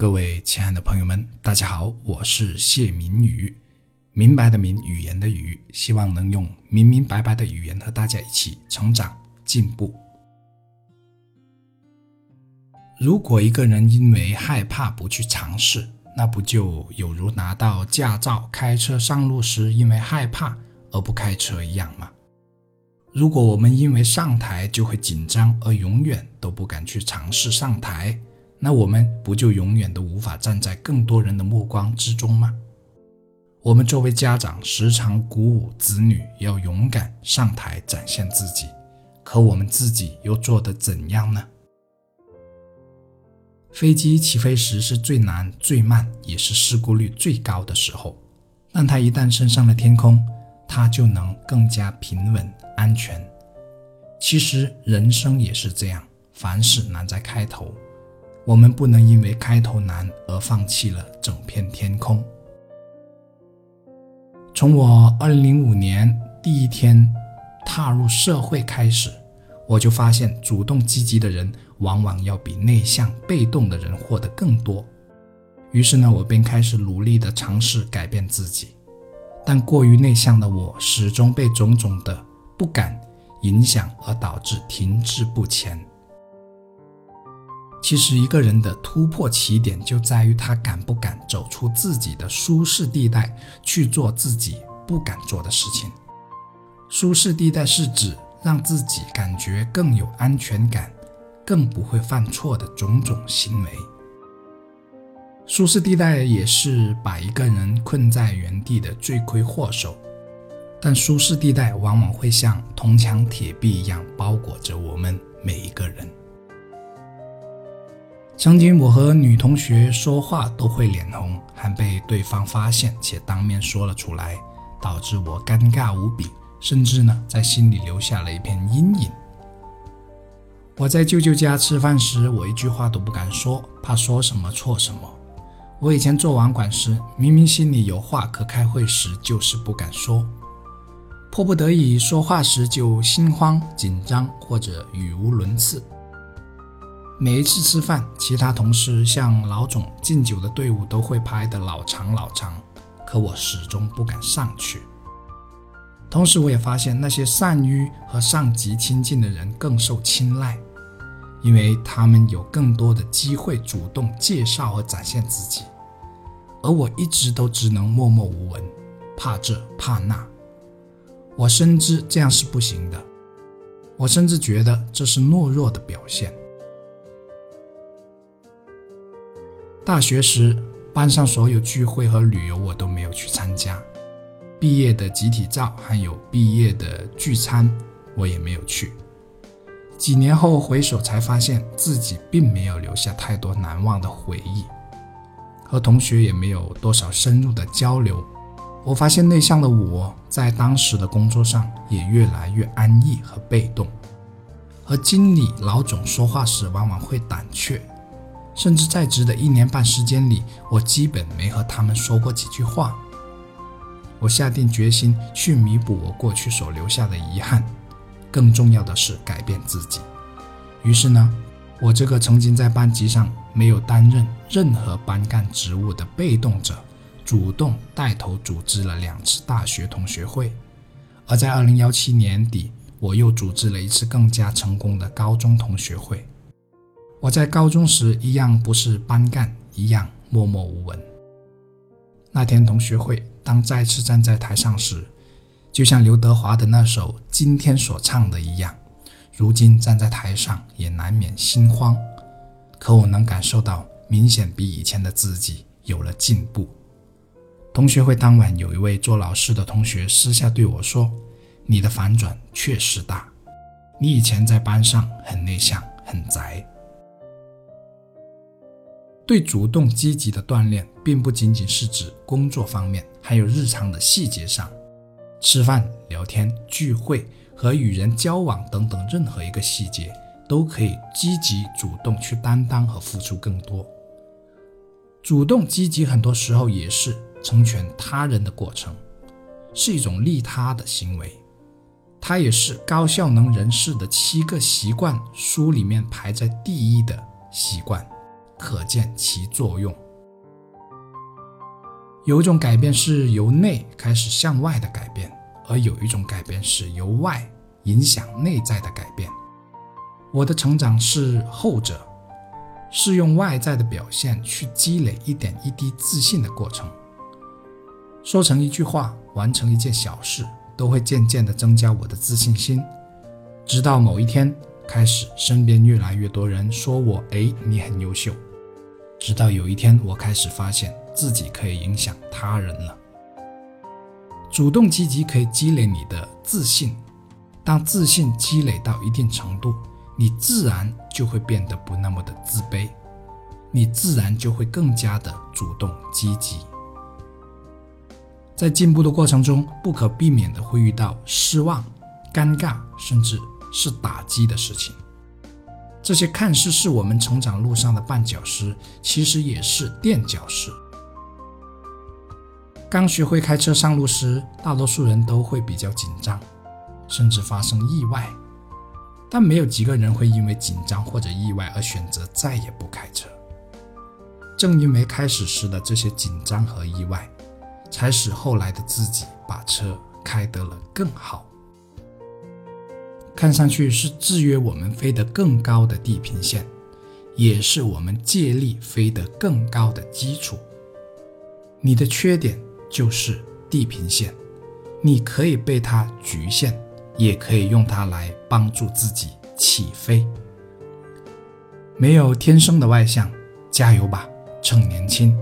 各位亲爱的朋友们，大家好，我是谢明宇，明白的明，语言的语，希望能用明明白白的语言和大家一起成长进步。如果一个人因为害怕不去尝试，那不就有如拿到驾照开车上路时因为害怕而不开车一样吗？如果我们因为上台就会紧张而永远都不敢去尝试上台，那我们不就永远都无法站在更多人的目光之中吗？我们作为家长，时常鼓舞子女要勇敢上台展现自己，可我们自己又做得怎样呢？飞机起飞时是最难、最慢，也是事故率最高的时候，但它一旦升上了天空，它就能更加平稳、安全。其实人生也是这样，凡事难在开头。我们不能因为开头难而放弃了整片天空。从我2005年第一天踏入社会开始，我就发现主动积极的人往往要比内向被动的人获得更多。于是呢，我便开始努力地尝试改变自己。但过于内向的我，始终被种种的不敢影响，而导致停滞不前。其实，一个人的突破起点就在于他敢不敢走出自己的舒适地带，去做自己不敢做的事情。舒适地带是指让自己感觉更有安全感，更不会犯错的种种行为。舒适地带也是把一个人困在原地的罪魁祸首，但舒适地带往往会像铜墙铁壁一样包裹着我们曾经，我和女同学说话都会脸红，还被对方发现且当面说了出来，导致我尴尬无比，甚至呢在心里留下了一片阴影。我在舅舅家吃饭时，我一句话都不敢说，怕说什么错什么。我以前做网管时，明明心里有话，可开会时就是不敢说，迫不得已说话时就心慌紧张或者语无伦次。每一次吃饭，其他同事向老总敬酒的队伍都会排得老长老长，可我始终不敢上去。同时，我也发现那些善于和上级亲近的人更受青睐，因为他们有更多的机会主动介绍和展现自己，而我一直都只能默默无闻，怕这怕那。我深知这样是不行的，我甚至觉得这是懦弱的表现。大学时，班上所有聚会和旅游我都没有去参加，毕业的集体照还有毕业的聚餐我也没有去。几年后回首，才发现自己并没有留下太多难忘的回忆，和同学也没有多少深入的交流。我发现内向的我在当时的工作上也越来越安逸和被动，和经理、老总说话时往往会胆怯。甚至在职的一年半时间里，我基本没和他们说过几句话。我下定决心去弥补我过去所留下的遗憾，更重要的是改变自己。于是呢，我这个曾经在班级上没有担任任何班干职务的被动者，主动带头组织了两次大学同学会，而在二零幺七年底，我又组织了一次更加成功的高中同学会。我在高中时一样不是班干，一样默默无闻。那天同学会，当再次站在台上时，就像刘德华的那首《今天》所唱的一样，如今站在台上也难免心慌。可我能感受到，明显比以前的自己有了进步。同学会当晚，有一位做老师的同学私下对我说：“你的反转确实大，你以前在班上很内向，很宅。”对主动积极的锻炼，并不仅仅是指工作方面，还有日常的细节上，吃饭、聊天、聚会和与人交往等等，任何一个细节都可以积极主动去担当和付出更多。主动积极很多时候也是成全他人的过程，是一种利他的行为。它也是高效能人士的七个习惯书里面排在第一的习惯。可见其作用。有一种改变是由内开始向外的改变，而有一种改变是由外影响内在的改变。我的成长是后者，是用外在的表现去积累一点一滴自信的过程。说成一句话，完成一件小事，都会渐渐地增加我的自信心。直到某一天开始，身边越来越多人说我：“哎，你很优秀。”直到有一天，我开始发现自己可以影响他人了。主动积极可以积累你的自信，当自信积累到一定程度，你自然就会变得不那么的自卑，你自然就会更加的主动积极。在进步的过程中，不可避免的会遇到失望、尴尬，甚至是打击的事情。这些看似是我们成长路上的绊脚石，其实也是垫脚石。刚学会开车上路时，大多数人都会比较紧张，甚至发生意外。但没有几个人会因为紧张或者意外而选择再也不开车。正因为开始时的这些紧张和意外。才使后来的自己把车开得了更好，看上去是制约我们飞得更高的地平线，也是我们借力飞得更高的基础。你的缺点就是地平线，你可以被它局限，也可以用它来帮助自己起飞。没有天生的外向，加油吧，趁年轻。